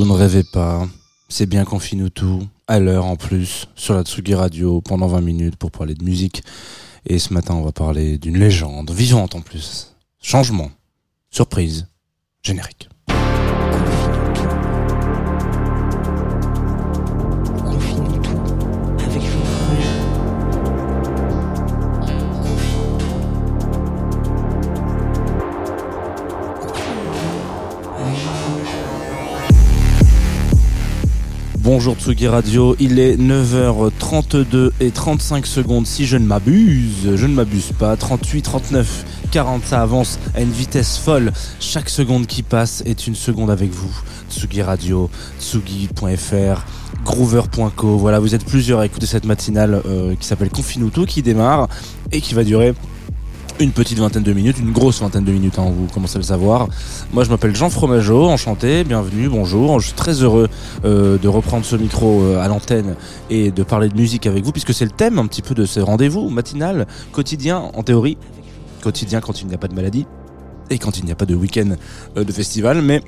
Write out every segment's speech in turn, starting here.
Vous ne rêvez pas. C'est bien qu'on finit tout, à l'heure en plus, sur la Tsugi Radio, pendant 20 minutes pour parler de musique. Et ce matin, on va parler d'une légende, vivante en plus. Changement, surprise, générique. Bonjour Tsugi Radio, il est 9h32 et 35 secondes. Si je ne m'abuse, je ne m'abuse pas, 38, 39, 40 ça avance à une vitesse folle, chaque seconde qui passe est une seconde avec vous, Tsugi Radio, tsugi.fr, groover.co, voilà vous êtes plusieurs à écouter cette matinale euh, qui s'appelle Confinuto qui démarre et qui va durer une petite vingtaine de minutes, une grosse vingtaine de minutes, hein, vous commencez à le savoir. Moi, je m'appelle Jean Fromageau, enchanté, bienvenue, bonjour. Je suis très heureux euh, de reprendre ce micro euh, à l'antenne et de parler de musique avec vous, puisque c'est le thème un petit peu de ce rendez-vous matinal, quotidien, en théorie, quotidien quand il n'y a pas de maladie et quand il n'y a pas de week-end euh, de festival, mais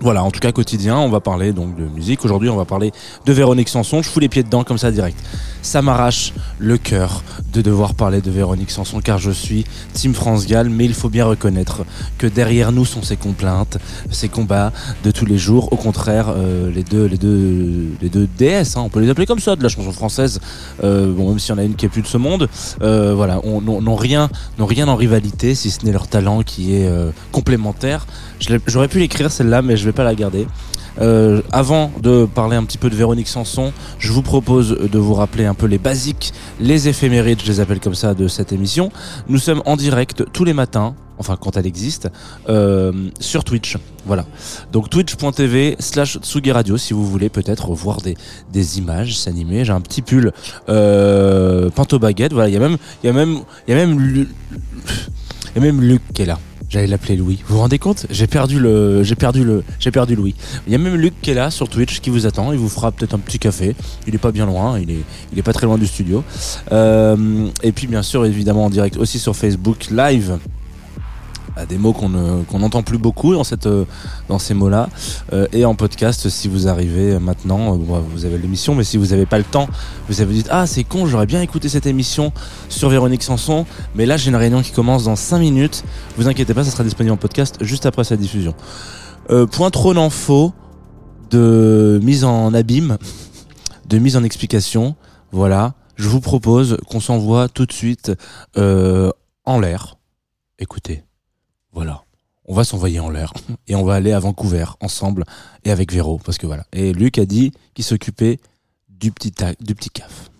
voilà, en tout cas quotidien, on va parler donc de musique. Aujourd'hui, on va parler de Véronique Sanson. Je fous les pieds dedans comme ça direct. Ça m'arrache le cœur de devoir parler de Véronique Sanson car je suis Team France Gall, mais il faut bien reconnaître que derrière nous sont ses complaintes, ses combats de tous les jours. Au contraire, euh, les deux, les deux, les deux DS, hein, on peut les appeler comme ça, de la chanson française. Euh, bon, même s'il y en a une qui est plus de ce monde, euh, voilà, on n'ont rien, n'ont rien en rivalité, si ce n'est leur talent qui est euh, complémentaire. J'aurais pu l'écrire celle-là, mais je vais pas la garder. Euh, avant de parler un petit peu de Véronique Sanson, je vous propose de vous rappeler un peu les basiques, les éphémérides, je les appelle comme ça, de cette émission. Nous sommes en direct tous les matins, enfin quand elle existe, euh, sur Twitch. Voilà. Donc twitch.tv slash Tsugi Radio si vous voulez peut-être voir des, des images s'animer. J'ai un petit pull euh, pinto baguette. Voilà, il y a même, il y a même, il y a même, même Luc qui est là. J'allais l'appeler Louis. Vous vous rendez compte? J'ai perdu le, j'ai perdu le, j'ai perdu Louis. Il y a même Luc qui est là sur Twitch qui vous attend. Il vous fera peut-être un petit café. Il est pas bien loin. Il est, il est pas très loin du studio. Euh, et puis bien sûr évidemment en direct aussi sur Facebook Live. Des mots qu'on ne- qu'on n'entend plus beaucoup dans cette dans ces mots-là. Euh, et en podcast si vous arrivez maintenant euh, vous avez l'émission mais si vous n'avez pas le temps vous avez dit ah c'est con j'aurais bien écouté cette émission sur Véronique Sanson. Mais là j'ai une réunion qui commence dans 5 minutes. Vous inquiétez pas ça sera disponible en podcast juste après sa diffusion. Euh, point trop d'infos de mise en abîme de mise en explication. Voilà. Je vous propose qu'on s'envoie tout de suite euh, en l'air. Écoutez voilà. On va s'envoyer en l'air. Et on va aller à Vancouver ensemble et avec Véro parce que voilà. Et Luc a dit qu'il s'occupait du petit caf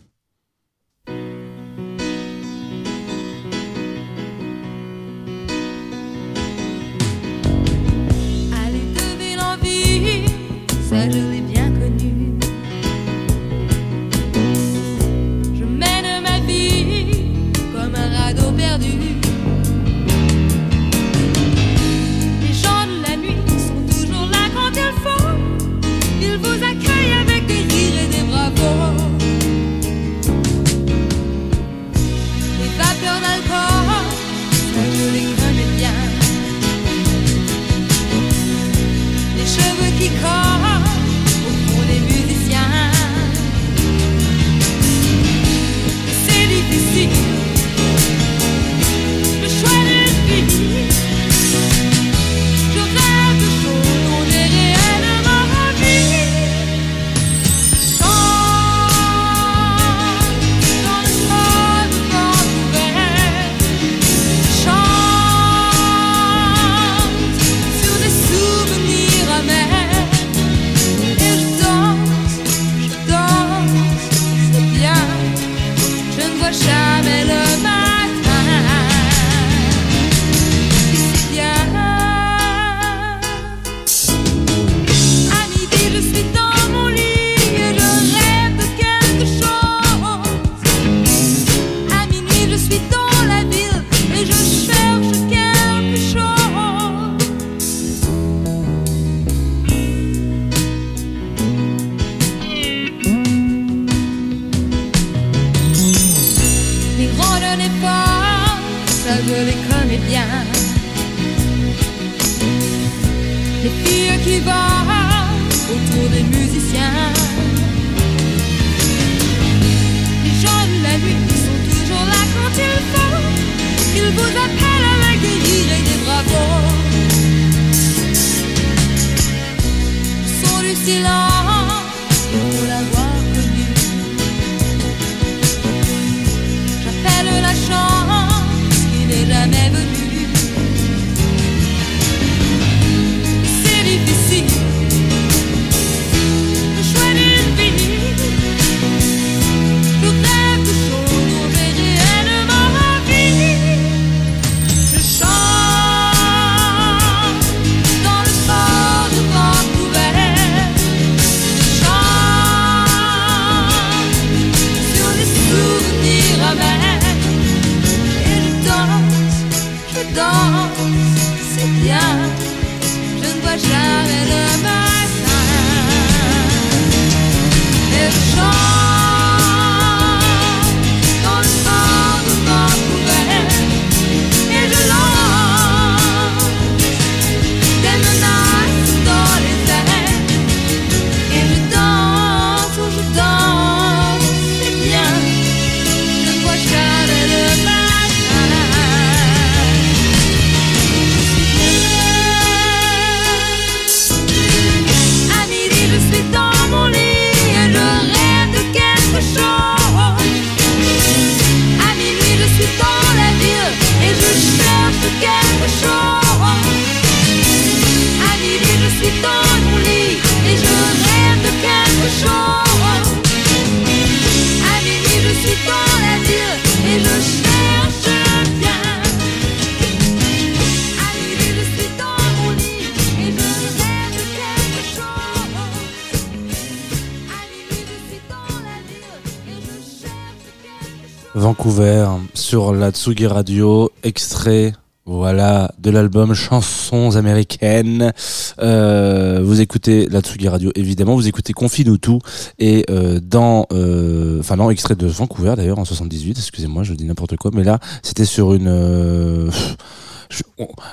sur la Tsugi Radio, extrait. Voilà, de l'album Chansons américaines. Euh, vous écoutez la Tsugi Radio, évidemment. Vous écoutez Confine tout. Et euh, dans... euh, Enfin non, extrait de Vancouver d'ailleurs, en 78. Excusez-moi, je dis n'importe quoi. Mais là, c'était sur une...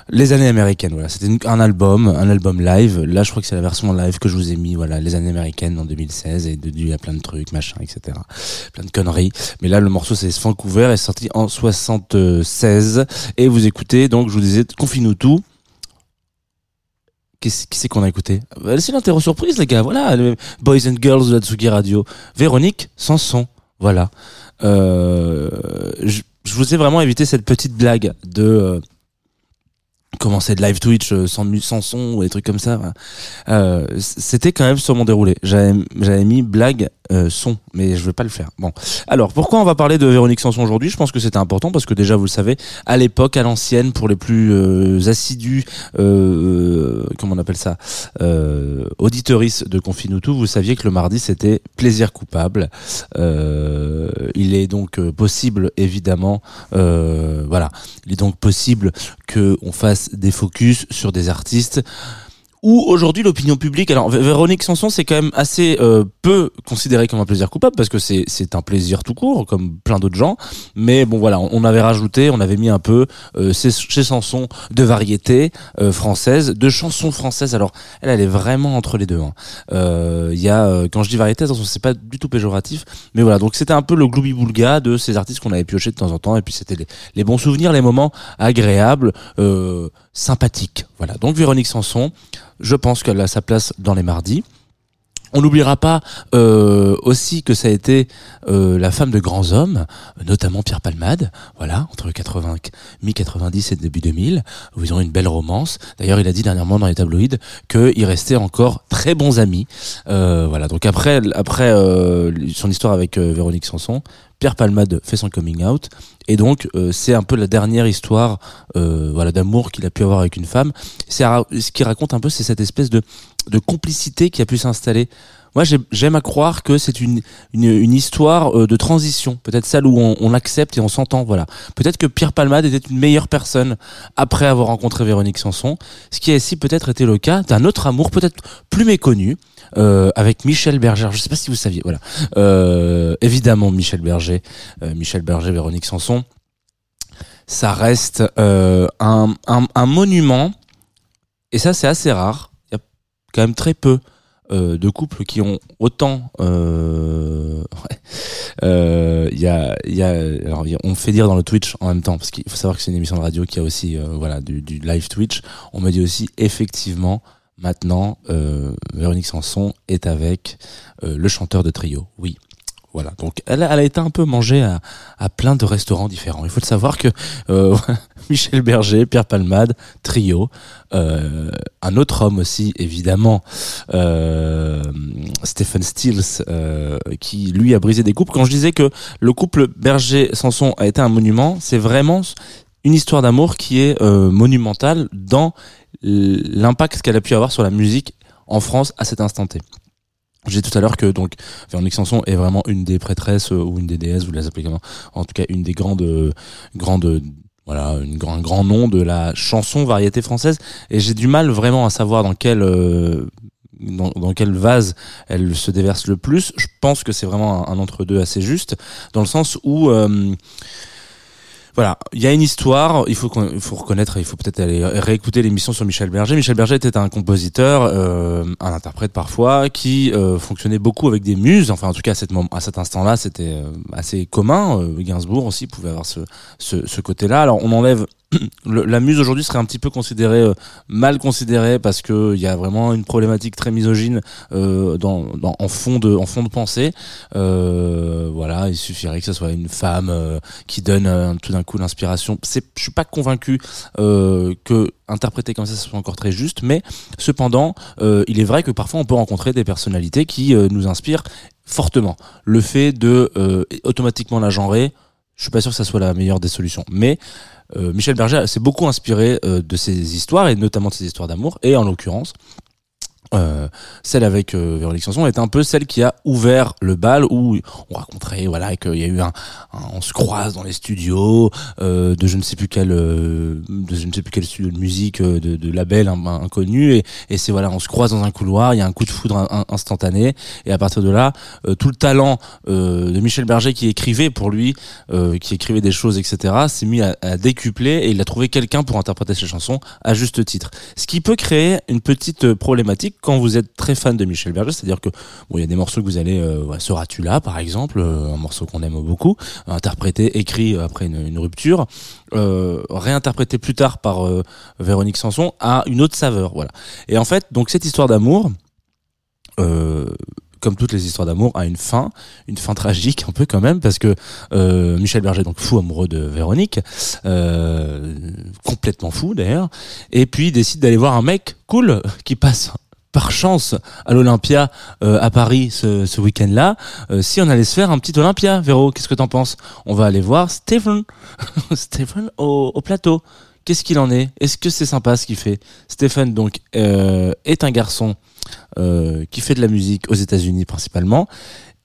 les années américaines, voilà. C'était un album, un album live. Là, je crois que c'est la version live que je vous ai mis, voilà, les années américaines en 2016 et de, il y a plein de trucs, machin, etc. Plein de conneries. Mais là, le morceau, c'est Vancouver, est sorti en 76 et vous écoutez, donc, je vous disais, confine-nous tout. Qui c'est qu'on a écouté? Bah, C'est l'interro surprise, les gars. Voilà, le Boys and Girls de la Tsugi Radio. Véronique Sanson. Voilà. Euh, je, je vous ai vraiment évité cette petite blague de euh, commencer de live Twitch euh, sans, sans son ou des trucs comme ça. Euh, C'était quand même sur mon déroulé. J'avais mis blague euh, son, mais je vais pas le faire. Bon, alors pourquoi on va parler de Véronique Sanson aujourd'hui? Je pense que c'était important parce que déjà vous le savez, à l'époque, à l'ancienne, pour les plus euh, assidus, euh, comment on appelle ça, euh, de Confinutu, vous saviez que le mardi c'était plaisir coupable. Euh, il est donc euh, possible, évidemment, euh, voilà, il est donc possible que on fasse des focus sur des artistes où aujourd'hui l'opinion publique, alors Vé- Véronique Sanson c'est quand même assez euh, peu considéré comme un plaisir coupable parce que c'est c'est un plaisir tout court comme plein d'autres gens, mais bon voilà on, avait rajouté, on avait mis un peu euh, chez, Sanson de variété euh, française, de chansons françaises. Alors elle elle est vraiment entre les deux. hein. Euh, Il y a euh, quand je dis variété, attention c'est pas du tout péjoratif, mais voilà donc c'était un peu le gloubi boulga de ces artistes qu'on avait pioché de temps en temps et puis c'était les, les bons souvenirs, les moments agréables, euh, sympathiques. Voilà donc Véronique Sanson je pense qu'elle a sa place dans les mardis. On n'oubliera pas euh, aussi que ça a été euh, la femme de grands hommes, notamment Pierre Palmade, voilà, entre 80, mi-90 et début 2000, où ils ont une belle romance. D'ailleurs, il a dit dernièrement dans les tabloïds qu'ils restaient encore très bons amis. Euh, voilà, donc après, après euh, son histoire avec euh, Véronique Sanson, Pierre Palmade fait son coming out, et donc euh, c'est un peu la dernière histoire, euh, voilà, d'amour qu'il a pu avoir avec une femme. C'est ce qui raconte un peu, c'est cette espèce de de complicité qui a pu s'installer. Moi, j'ai- j'aime à croire que c'est une, une, histoire euh, de transition, peut-être celle où on, on l'accepte et on s'entend. Voilà. Peut-être que Pierre Palmade était une meilleure personne après avoir rencontré Véronique Sanson, ce qui a aussi peut-être été le cas d'un autre amour, peut-être plus méconnu, euh, avec Michel Berger. Je sais pas si vous saviez. Voilà. Euh, évidemment, Michel Berger, Michel Berger, Véronique Sanson. Ça reste un, un monument, et ça c'est assez rare quand même très peu euh, de couples qui ont autant. euh, euh, y a, alors y a- on me fait dire dans le Twitch en même temps parce qu'il faut savoir que c'est une émission de radio qui a aussi, euh, voilà, du, du live Twitch. On me dit aussi effectivement. Maintenant, Véronique Sanson est avec le chanteur de trio. Oui, voilà. Donc, elle, a- été un peu mangée à, plein de restaurants différents. Il faut le savoir que euh, Michel Berger, Pierre Palmade, trio, euh, un autre homme aussi, évidemment, euh, Stephen Stills, euh, qui lui a brisé des couples. Quand je disais que le couple Berger-Sanson a été un monument, c'est vraiment une histoire d'amour qui est monumentale dans l'impact qu'elle a pu avoir sur la musique en France à cet instant T. J'ai tout à l'heure que donc Véronique Sanson est vraiment une des prêtresses euh, ou une des déesses, vous les appelez comment En tout cas, une des grandes, euh, grandes, voilà, une un grand nom de la chanson variété française. Et j'ai du mal vraiment à savoir dans quel, euh, dans, dans quel vase elle se déverse le plus. Je pense que c'est vraiment un, un entre-deux assez juste, dans le sens où euh, voilà, il y a une histoire. Il faut il reconnaître, il faut peut-être aller réécouter l'émission sur Michel Berger. Michel Berger était un compositeur, euh, un interprète parfois, qui euh, fonctionnait beaucoup avec des muses. Enfin, en tout cas, à, cet instant-là, c'était euh, assez commun. Gainsbourg aussi pouvait avoir ce, ce, ce côté-là. Alors, on enlève la muse aujourd'hui serait un petit peu considérée euh, mal considérée parce que il y a vraiment une problématique très misogyne euh, dans, dans en fond de en fond de pensée. Euh, voilà, il suffirait que ce soit une femme euh, qui donne euh, tout d'un coup l'inspiration. C'est, je suis pas convaincu euh, que interpréter comme ça ce soit encore très juste, mais cependant, euh, il est vrai que parfois on peut rencontrer des personnalités qui euh, nous inspirent fortement. Le fait de euh, automatiquement la genrer, je suis pas sûr que ça soit la meilleure des solutions, mais euh, Michel Berger s'est beaucoup inspiré euh, de ces histoires et notamment de ces histoires d'amour. Et en l'occurrence euh, celle avec euh, Véronique Sanson est un peu celle qui a ouvert le bal où on raconterait voilà qu'il y a eu un, un- on se croise dans les studios euh, de je ne sais plus quel euh, de je ne sais plus quel studio de musique euh, de, de label inconnu et, et c'est voilà on se croise dans un couloir il y a un coup de foudre in- in- instantané et à partir de là euh, tout le talent de Michel Berger qui écrivait pour lui qui écrivait des choses etc s'est mis à, à décupler et il a trouvé quelqu'un pour interpréter ses chansons à juste titre. Ce qui peut créer une petite problématique quand vous êtes très fan de Michel Berger, c'est-à-dire que bon, il y a des morceaux que vous allez, euh, Seras-tu là, par exemple, euh, un morceau qu'on aime beaucoup, interprété, écrit après une, rupture, euh, réinterprété plus tard par euh, Véronique Sanson, a une autre saveur, voilà. Et en fait, donc cette histoire d'amour. Euh, comme toutes les histoires d'amour, a une fin, une fin tragique un peu quand même, parce que euh, Michel Berger, donc fou amoureux de Véronique, euh, complètement fou d'ailleurs, et puis décide d'aller voir un mec cool qui passe par chance à l'Olympia euh, à Paris ce, ce week-end-là, euh, si on allait se faire un petit Olympia, Véro, qu'est-ce que t'en penses? On va aller voir Stephen, Stephen au, au plateau. Qu'est-ce qu'il en est? Est-ce que c'est sympa ce qu'il fait? Stephen donc euh, est un garçon euh, qui fait de la musique aux États-Unis principalement.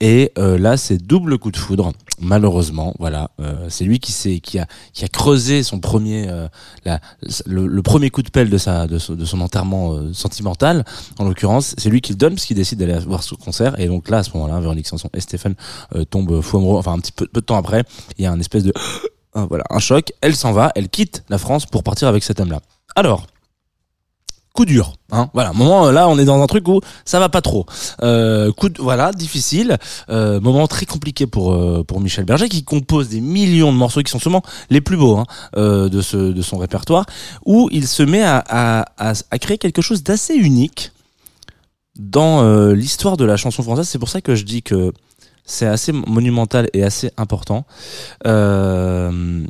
Et euh, là, c'est double coup de foudre. Malheureusement, voilà, euh, c'est lui qui qui a, qui a creusé son premier, euh, le, premier coup de pelle de son- enterrement euh, sentimental. En l'occurrence, c'est lui qui le donne parce qu'il décide d'aller voir ce concert. Et donc là, à ce moment-là, Véronique Sanson et Stéphane tombent fou amoureux. Enfin, un petit peu, de temps après, il y a un espèce de, voilà, un choc. Elle s'en va, elle quitte la France pour partir avec cet homme-là. Alors, coup dur. Hein voilà, moment là, on est dans un truc où ça va pas trop. Euh, coup voilà, difficile. Euh, moment très compliqué pour euh, pour Michel Berger qui compose des millions de morceaux qui sont sûrement les plus beaux hein, euh, de ce de son répertoire, où il se met à à, à, à créer quelque chose d'assez unique dans euh, l'histoire de la chanson française. C'est pour ça que je dis que c'est assez monumental et assez important. Euh,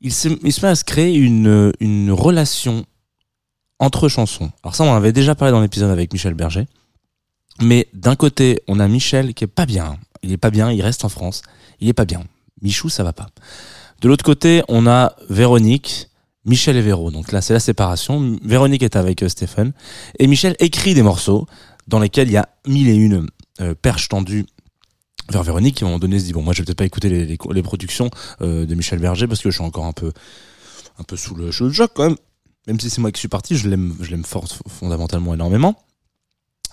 il, se, il se met à se créer une, une relation entre chansons. Alors ça, on en avait déjà parlé dans l'épisode avec Michel Berger. Mais d'un côté, on a Michel qui est pas bien. Il est pas bien, il reste en France. Il est pas bien. Michou, ça va pas. De l'autre côté, on a Véronique, Michel et Véro. Donc là, c'est la séparation. Véronique est avec euh, Stéphane. Et Michel écrit des morceaux dans lesquels il y a mille et une euh, perches tendues vers Véronique qui à un moment donné se dit bon moi je vais peut-être pas écouter les, productions euh, de Michel Berger parce que je suis encore un peu un peu sous le choc quand même même si c'est moi qui suis parti je l'aime je l'aime fort fondamentalement énormément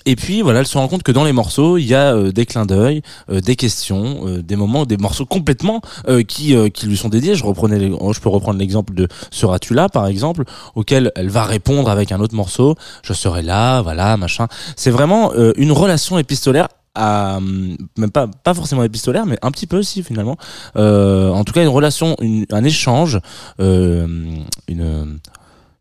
Et puis voilà, elle se rend compte que dans les morceaux, il y a euh, des clins d'œil, euh, des questions, euh, des moments, des morceaux complètement euh, qui euh, qui lui sont dédiés. Je reprenais, les- je peux reprendre l'exemple de Seras-tu là, par exemple, auquel elle va répondre avec un autre morceau. Je serai là, voilà, machin. C'est vraiment euh, une relation épistolaire. À, hum, même pas pas forcément épistolaire mais un petit peu aussi finalement Euh, en tout cas une relation une, un échange euh, une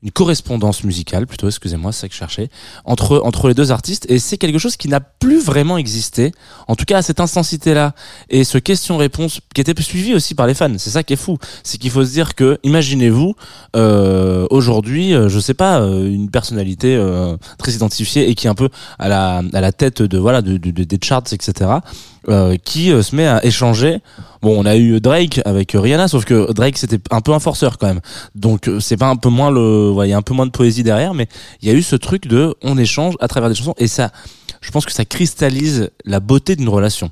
une correspondance musicale plutôt, excusez-moi, c'est ça que je cherchais, entre, entre les deux artistes. Et c'est quelque chose qui n'a plus vraiment existé, en tout cas à cette intensité-là. Et ce question-réponse qui était suivi aussi par les fans, c'est ça qui est fou. C'est qu'il faut se dire que, imaginez-vous, euh, aujourd'hui, euh, je sais pas, euh, une personnalité très identifiée et qui est un peu à la, à la tête de, voilà, de, de- de- des charts, etc., euh, qui euh, se met à échanger. Bon, on a eu Drake avec Rihanna, sauf que Drake c'était un peu un forceur quand même. Donc euh, c'est pas un peu moins le, il y a un peu moins de poésie derrière, mais il y a eu ce truc de on échange à travers des chansons et ça, je pense que ça cristallise la beauté d'une relation.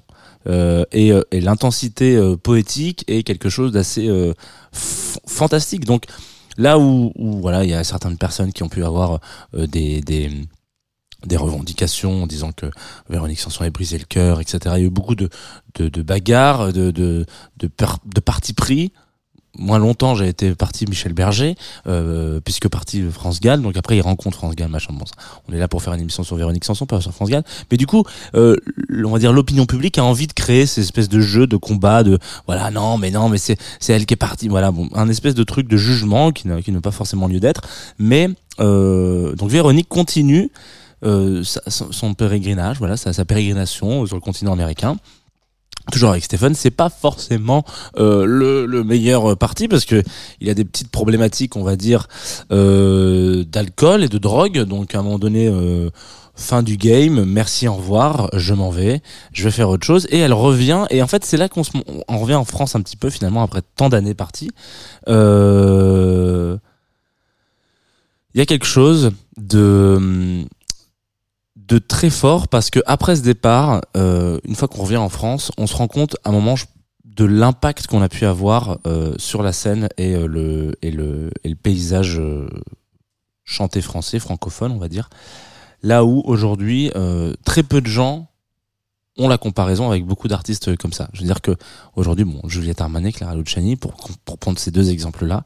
Euh, et, et l'intensité poétique est quelque chose d'assez fantastique. Donc là où, où voilà, il y a certaines personnes qui ont pu avoir des, des des revendications en disant que Véronique Sanson avait brisé le cœur, etc. Il y a eu beaucoup de, de, de bagarres, de, de, de, de parti pris. Moi, longtemps, j'ai été parti Michel Berger, euh, puisque parti France Gall. Donc après, il rencontre France Gall, machin. Bon, on est là pour faire une émission sur Véronique Sanson, pas sur France Gall. Mais du coup, euh, on va dire l'opinion publique a envie de créer ces espèces de jeux, de combats, de voilà, non, mais non, mais c'est c'est elle qui est partie. Voilà, bon, un espèce de truc de jugement qui n'a qui pas forcément lieu d'être. Mais euh, donc Véronique continue sa- son, pérégrinage, voilà, sa, sa pérégrination sur le continent américain. Toujours avec Stephen, c'est pas forcément euh, le, le meilleur parti parce que il a des petites problématiques, on va dire, euh, d'alcool et de drogue. Donc à un moment donné, euh, fin du game, merci, au revoir, je m'en vais, je vais faire autre chose. Et elle revient. Et en fait, c'est là qu'on se, revient en France un petit peu finalement après tant d'années parties. Euh, Il y a quelque chose de de très fort parce que après ce départ, euh, une fois qu'on revient en France, on se rend compte à un moment de l'impact qu'on a pu avoir euh, sur la scène et euh, le et le et le paysage chanté français francophone, on va dire. Là où aujourd'hui très peu de gens ont la comparaison avec beaucoup d'artistes comme ça. Je veux dire que aujourd'hui, bon, Juliette Armanet, Clara Luciani, pour pour prendre ces deux exemples-là,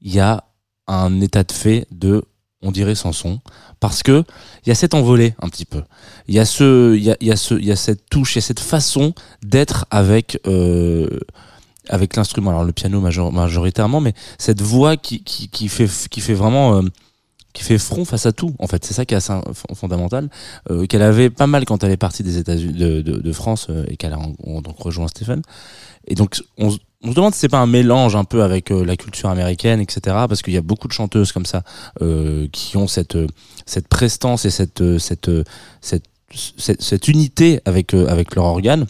il y a un état de fait de on dirait Sanson parce que il y a cette envolée un petit peu. Il y a ce, il y a, ce, il y a cette touche, il y a cette façon d'être avec euh, avec l'instrument. Alors le piano major- majoritairement, mais cette voix qui qui, qui fait qui fait vraiment euh, qui fait front face à tout. En fait, c'est ça qui est assez fondamental. Euh, qu'elle avait pas mal quand elle est partie des États-Unis, de, de, de France euh, et qu'elle a donc rejoint Stephen. Et donc on, on se demande si c'est pas un mélange un peu avec euh, la culture américaine, etc. Parce qu'il y a beaucoup de chanteuses comme ça euh, qui ont cette euh, cette prestance et cette cette cette cette, unité avec avec leur organe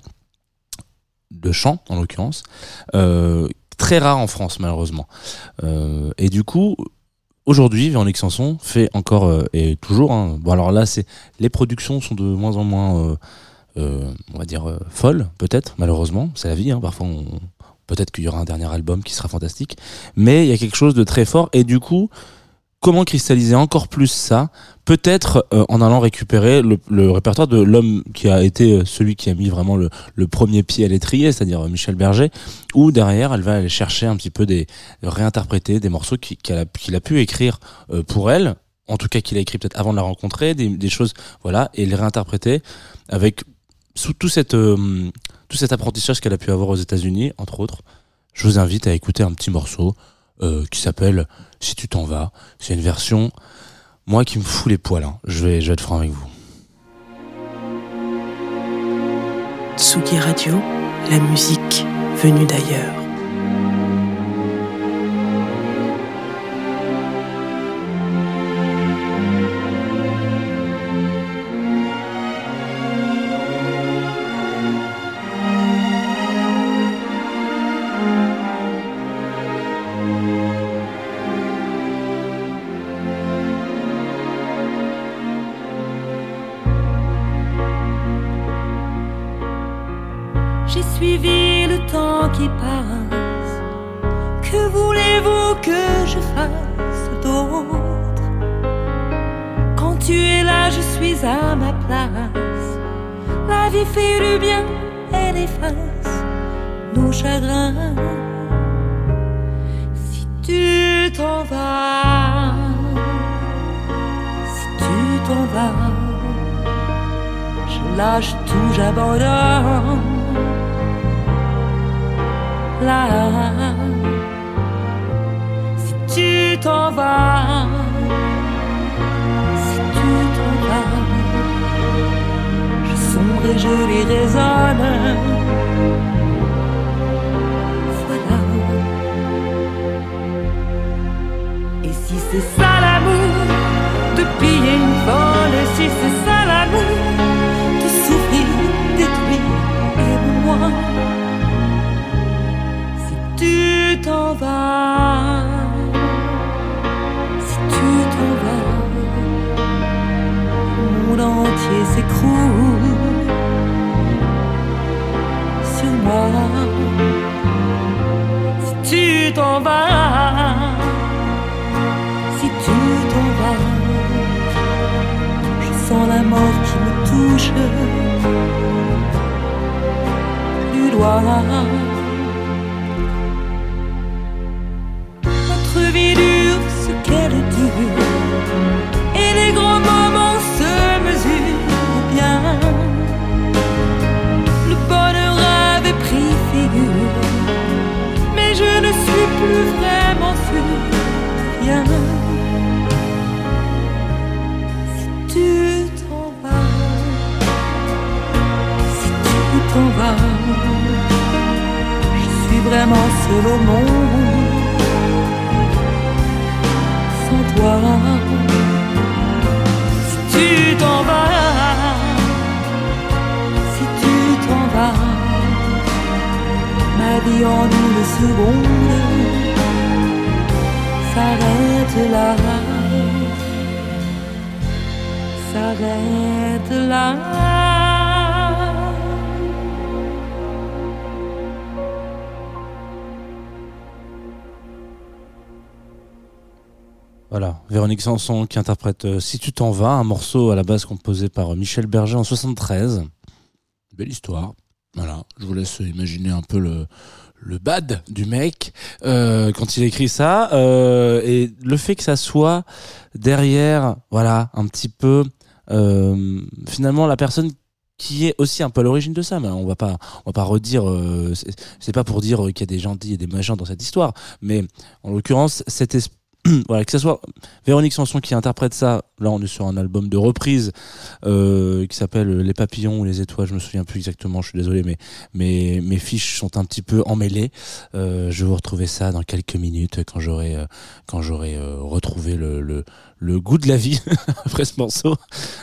de chant en l'occurrence très rare en France malheureusement et du coup aujourd'hui Véronique Sanson fait encore et toujours hein, bon alors là c'est les productions sont de moins en moins on va dire folles peut-être malheureusement c'est la vie hein, parfois on peut-être qu'il y aura un dernier album qui sera fantastique mais il y a quelque chose de très fort. Et du coup comment cristalliser encore plus ça? Peut-être euh, en allant récupérer le, répertoire de l'homme qui a été euh, celui qui a mis vraiment le, premier pied à l'étrier, c'est-à-dire euh, Michel Berger, où derrière elle va aller chercher un petit peu des réinterpréter des morceaux qu'il a pu écrire pour elle, en tout cas qu'il a écrit peut-être avant de la rencontrer, des, choses voilà, et les réinterpréter avec sous tout cette tout cet apprentissage qu'elle a pu avoir aux États-Unis, entre autres. Je vous invite à écouter un petit morceau euh, qui s'appelle Si tu t'en vas. C'est une version moi qui me fout les poils. hein. Je vais je vais être franc avec vous. Tsugi Radio, la musique venue d'ailleurs. Vie fait du bien, elle efface nos chagrins. Si tu t'en vas, si tu t'en vas, je lâche tout, j'abandonne. Là, si tu t'en vas, je et les raisonne. Voilà. Et si c'est ça l'amour, de piller une folle, si c'est ça l'amour, de souffrir, détruire, aime-moi. Si tu t'en vas, si tu t'en vas, monde entier s'écroule Si tu t'en vas, si tu t'en vas, je sens la mort qui me touche du doigt. S'arrête là, s'arrête là. Voilà, Véronique Sanson qui interprète euh, Si tu t'en vas, un morceau à la base composé par euh, Michel Berger en 73. Belle histoire. Voilà, je vous laisse imaginer un peu le, le bad du mec euh, quand il écrit ça euh, et le fait que ça soit derrière, voilà, un petit peu euh, finalement la personne qui est aussi un peu à l'origine de ça, mais on va pas, on va pas redire. c'est- c'est pas pour dire qu'il y a des gentils et des méchants dans cette histoire, mais en l'occurrence, cette espèce voilà, que ce soit Véronique Sanson qui interprète ça, là on est sur un album de reprise euh, qui s'appelle Les papillons ou les étoiles, je me souviens plus exactement, je suis désolé, mais mes, fiches sont un petit peu emmêlées. Euh, je vais vous retrouver ça dans quelques minutes quand j'aurai euh, quand j'aurai euh, retrouvé le, le, le goût de la vie après ce morceau.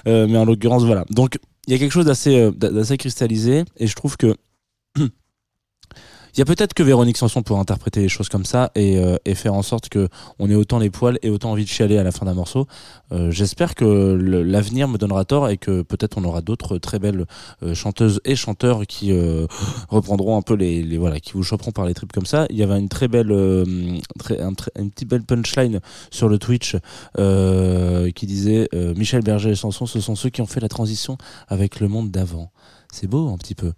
Euh, mais en l'occurrence, voilà. Donc il y a quelque chose d'assez d'assez cristallisé et je trouve que il y a peut-être que Véronique Sanson pour interpréter les choses comme ça et, euh, et faire en sorte que on ait autant les poils et autant envie de chialer à la fin d'un morceau. Euh, J'espère que l'avenir me donnera tort et que peut-être on aura d'autres très belles euh, chanteuses et chanteurs qui euh, reprendront un peu les, les voilà, qui vous choperont par les tripes comme ça. Il y avait une très belle, euh, très, un très- une petite belle punchline sur le Twitch qui disait Michel Berger et Sanson, ce sont ceux qui ont fait la transition avec le monde d'avant. C'est beau un petit peu.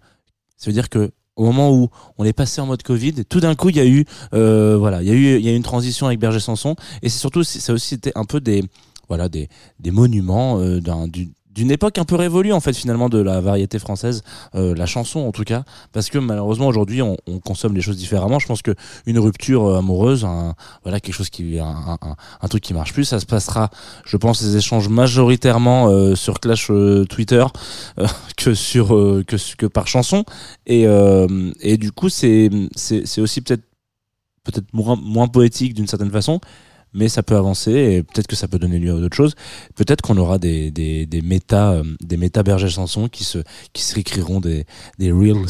Ça veut dire que au moment où on est passé en mode Covid, tout d'un coup il y a eu euh, voilà, il y a eu il y a eu une transition avec Berger Sanson. Et c'est surtout ça aussi c'était un peu des voilà des des monuments euh, d'un du- d'une époque un peu révolue en fait finalement de la variété française, euh, la chanson en tout cas, parce que malheureusement aujourd'hui on, on consomme les choses différemment. Je pense que une rupture euh, amoureuse, un, voilà quelque chose qui un, un, truc qui marche plus, ça se passera, je pense, les échanges majoritairement euh, sur Clash euh, Twitter euh, que sur euh, que que par chanson. Et et du coup c'est c'est aussi peut-être peut-être moins moins poétique d'une certaine façon mais ça peut avancer et peut-être que ça peut donner lieu à d'autres choses. Peut-être qu'on aura des, des, des méta, euh, des méta Berger Sanson qui se, qui se des, des reels,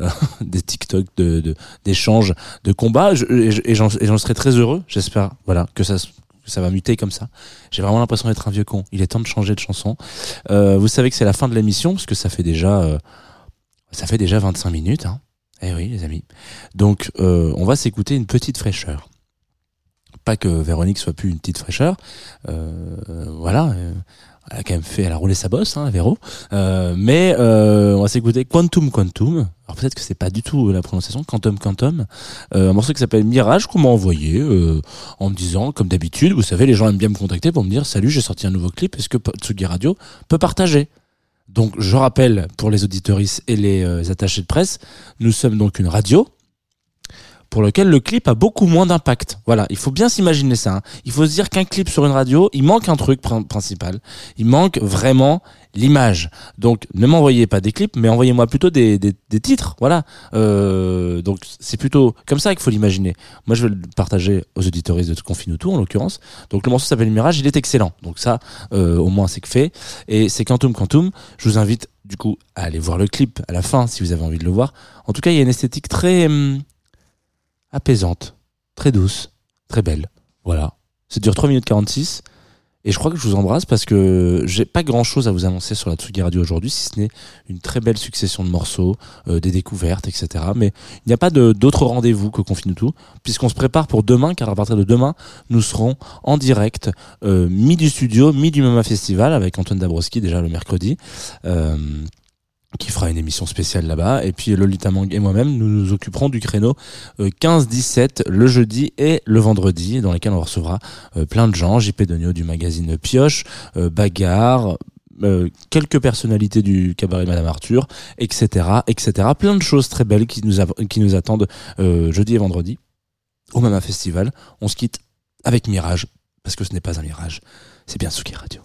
euh, des TikTok de, de, d'échanges, de combats. Je- et et j'en, serais très heureux. J'espère, voilà, que ça, ça va muter comme ça. J'ai vraiment l'impression d'être un vieux con. Il est temps de changer de chanson. Euh, vous savez que c'est la fin de l'émission parce que ça fait déjà, euh, ça fait déjà 25 minutes, hein. Eh oui, les amis. Donc, euh, on va s'écouter une petite fraîcheur pas que Véronique soit plus une petite fraîcheur. Euh, voilà, euh, Elle a quand même fait, elle a roulé sa bosse, hein, Véro. Euh, mais on va s'écouter Quantum Quantum. Alors peut-être que c'est pas du tout la prononciation, Quantum Quantum. Un morceau qui s'appelle Mirage qu'on m'a envoyé en me disant, comme d'habitude, vous savez, les gens aiment bien me contacter pour me dire, salut, j'ai sorti un nouveau clip, est-ce que Tsugi Radio peut partager? Donc je rappelle pour les auditoristes et les attachés de presse, nous sommes donc une radio pour lequel le clip a beaucoup moins d'impact. Voilà, il faut bien s'imaginer ça. hein. Il faut se dire qu'un clip sur une radio, il manque un truc prin- principal. Il manque vraiment l'image. Donc ne m'envoyez pas des clips, mais envoyez-moi plutôt des titres. Voilà. Euh, donc c'est plutôt comme ça qu'il faut l'imaginer. Moi je vais le partager aux auditoristes de Confine tout en l'occurrence. Donc le morceau s'appelle Mirage, il est excellent. Donc ça, euh, au moins c'est que fait. Et c'est Quantum Quantum. Je vous invite du coup à aller voir le clip à la fin si vous avez envie de le voir. En tout cas, il y a une esthétique très hum, apaisante, très douce, très belle. Voilà. Ça dure 3 minutes 46. Et je crois que je vous embrasse parce que j'ai pas grand chose à vous annoncer sur la Tsugi Radio aujourd'hui, si ce n'est une très belle succession de morceaux, euh, des découvertes, etc. Mais il n'y a pas d'autre rendez-vous que Confine tout, puisqu'on se prépare pour demain, car à partir de demain, nous serons en direct, euh, mi du studio, mi du Mama Festival, avec Antoine Dabrowski déjà le mercredi. Euh, qui fera une émission spéciale là-bas. Et puis Lolita Mang et moi-même, nous nous occuperons du créneau euh, 15-17 le jeudi et le vendredi, dans lesquels on recevra euh, plein de gens, JP Donio du magazine Pioche, euh, Bagarre, euh, quelques personnalités du cabaret Madame Arthur, etc., etc. Plein de choses très belles qui nous, qui nous attendent euh, jeudi et vendredi au Mama Festival. On se quitte avec Mirage, parce que ce n'est pas un mirage, c'est bien Suki Radio.